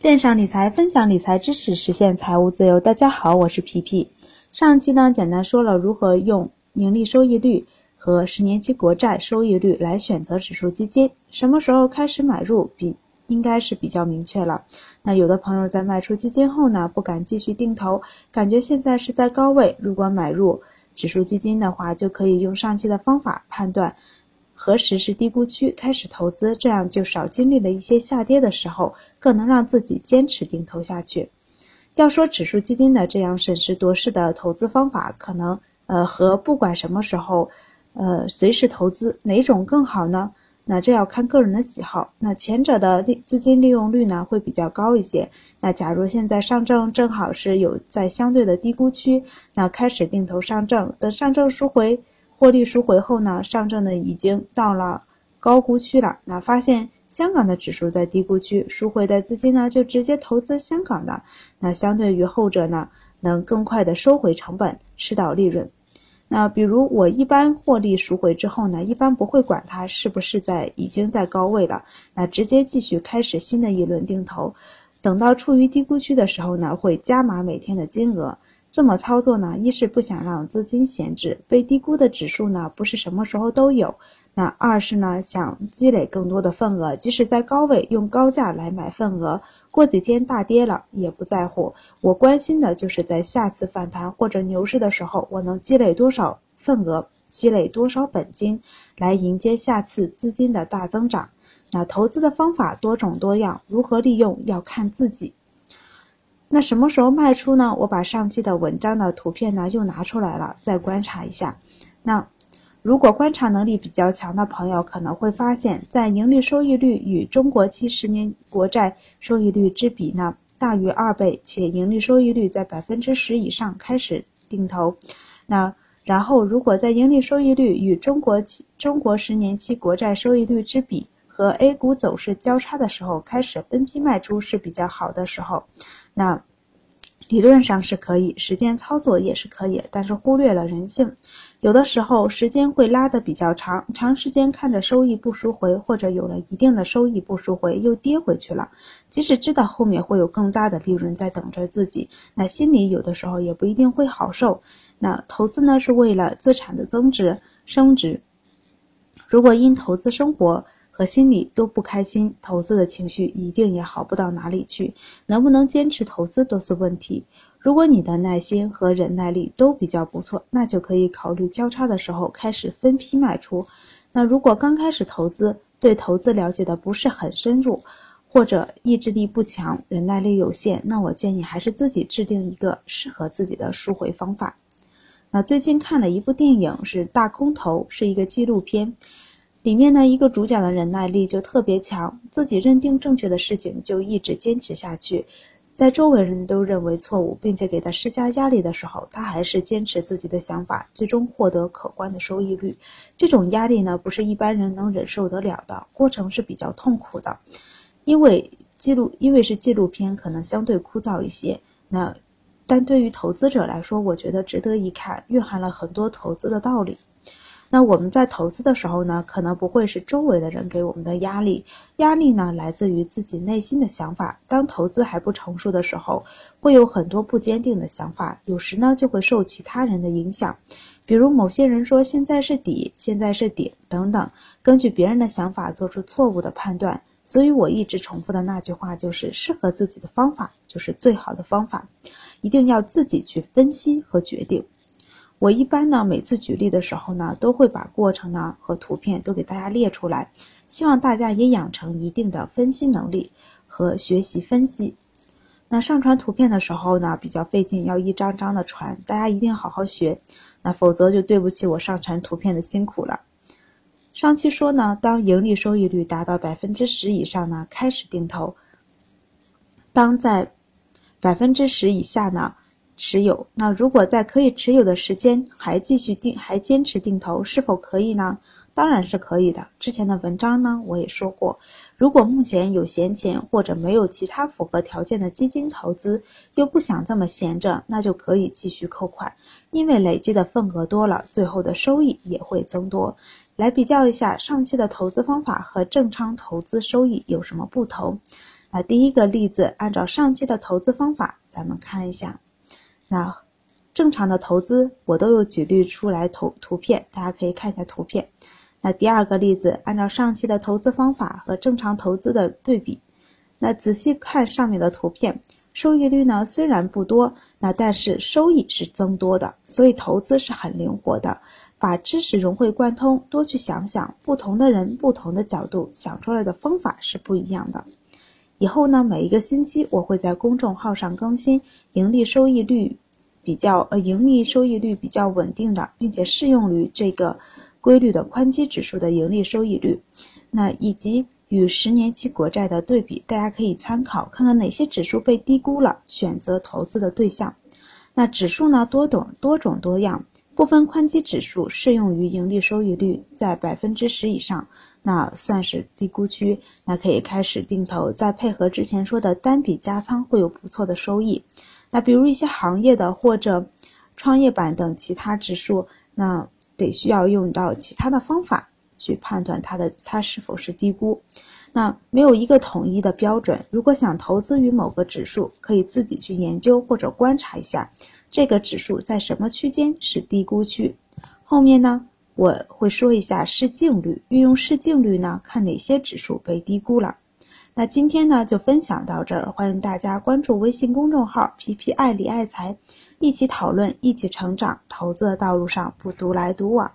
链上理财，分享理财知识，实现财务自由。大家好，我是皮皮。上期呢，简单说了如何用盈利收益率和十年期国债收益率来选择指数基金，什么时候开始买入，比应该是比较明确了。那有的朋友在卖出基金后呢，不敢继续定投，感觉现在是在高位，如果买入指数基金的话，就可以用上期的方法判断。何时是低估区开始投资，这样就少经历了一些下跌的时候，更能让自己坚持定投下去。要说指数基金的这样审时度势的投资方法，可能呃和不管什么时候，呃随时投资哪种更好呢？那这要看个人的喜好。那前者的利资金利用率呢会比较高一些。那假如现在上证正好是有在相对的低估区，那开始定投上证，等上证赎回。获利赎回后呢，上证呢已经到了高估区了。那发现香港的指数在低估区，赎回的资金呢就直接投资香港的。那相对于后者呢，能更快的收回成本，吃到利润。那比如我一般获利赎回之后呢，一般不会管它是不是在已经在高位了，那直接继续开始新的一轮定投。等到处于低估区的时候呢，会加码每天的金额。这么操作呢，一是不想让资金闲置，被低估的指数呢不是什么时候都有；那二是呢想积累更多的份额，即使在高位用高价来买份额，过几天大跌了也不在乎。我关心的就是在下次反弹或者牛市的时候，我能积累多少份额，积累多少本金，来迎接下次资金的大增长。那投资的方法多种多样，如何利用要看自己。那什么时候卖出呢？我把上期的文章的图片呢又拿出来了，再观察一下。那如果观察能力比较强的朋友，可能会发现，在盈利收益率与中国期十年国债收益率之比呢大于二倍，且盈利收益率在百分之十以上开始定投。那然后，如果在盈利收益率与中国期中国十年期国债收益率之比和 A 股走势交叉的时候，开始分批卖出是比较好的时候。那理论上是可以，实践操作也是可以，但是忽略了人性。有的时候时间会拉得比较长，长时间看着收益不赎回，或者有了一定的收益不赎回又跌回去了。即使知道后面会有更大的利润在等着自己，那心里有的时候也不一定会好受。那投资呢是为了资产的增值升值，如果因投资生活。和心里都不开心，投资的情绪一定也好不到哪里去。能不能坚持投资都是问题。如果你的耐心和忍耐力都比较不错，那就可以考虑交叉的时候开始分批卖出。那如果刚开始投资，对投资了解的不是很深入，或者意志力不强、忍耐力有限，那我建议还是自己制定一个适合自己的赎回方法。那最近看了一部电影，是《大空头》，是一个纪录片。里面呢，一个主角的忍耐力就特别强，自己认定正确的事情就一直坚持下去，在周围人都认为错误，并且给他施加压力的时候，他还是坚持自己的想法，最终获得可观的收益率。这种压力呢，不是一般人能忍受得了的，过程是比较痛苦的，因为记录，因为是纪录片，可能相对枯燥一些。那，但对于投资者来说，我觉得值得一看，蕴含了很多投资的道理。那我们在投资的时候呢，可能不会是周围的人给我们的压力，压力呢来自于自己内心的想法。当投资还不成熟的时候，会有很多不坚定的想法，有时呢就会受其他人的影响，比如某些人说现在是底，现在是顶等等，根据别人的想法做出错误的判断。所以我一直重复的那句话就是：适合自己的方法就是最好的方法，一定要自己去分析和决定。我一般呢，每次举例的时候呢，都会把过程呢和图片都给大家列出来，希望大家也养成一定的分析能力和学习分析。那上传图片的时候呢，比较费劲，要一张张的传，大家一定好好学，那否则就对不起我上传图片的辛苦了。上期说呢，当盈利收益率达到百分之十以上呢，开始定投；当在百分之十以下呢。持有，那如果在可以持有的时间还继续定，还坚持定投，是否可以呢？当然是可以的。之前的文章呢，我也说过，如果目前有闲钱或者没有其他符合条件的基金投资，又不想这么闲着，那就可以继续扣款，因为累积的份额多了，最后的收益也会增多。来比较一下上期的投资方法和正常投资收益有什么不同？那第一个例子，按照上期的投资方法，咱们看一下。那正常的投资，我都有举例出来图图片，大家可以看一下图片。那第二个例子，按照上期的投资方法和正常投资的对比，那仔细看上面的图片，收益率呢虽然不多，那但是收益是增多的，所以投资是很灵活的。把知识融会贯通，多去想想，不同的人、不同的角度想出来的方法是不一样的。以后呢，每一个星期我会在公众号上更新盈利收益率比较呃盈利收益率比较稳定的，并且适用于这个规律的宽基指数的盈利收益率，那以及与十年期国债的对比，大家可以参考看看哪些指数被低估了，选择投资的对象。那指数呢，多种多种多样。部分宽基指数适用于盈利收益率在百分之十以上，那算是低估区，那可以开始定投。再配合之前说的单笔加仓，会有不错的收益。那比如一些行业的或者创业板等其他指数，那得需要用到其他的方法去判断它的它是否是低估。那没有一个统一的标准。如果想投资于某个指数，可以自己去研究或者观察一下。这个指数在什么区间是低估区？后面呢，我会说一下市净率，运用市净率呢，看哪些指数被低估了。那今天呢，就分享到这儿，欢迎大家关注微信公众号“皮皮爱理爱财”，一起讨论，一起成长，投资的道路上不独来独往。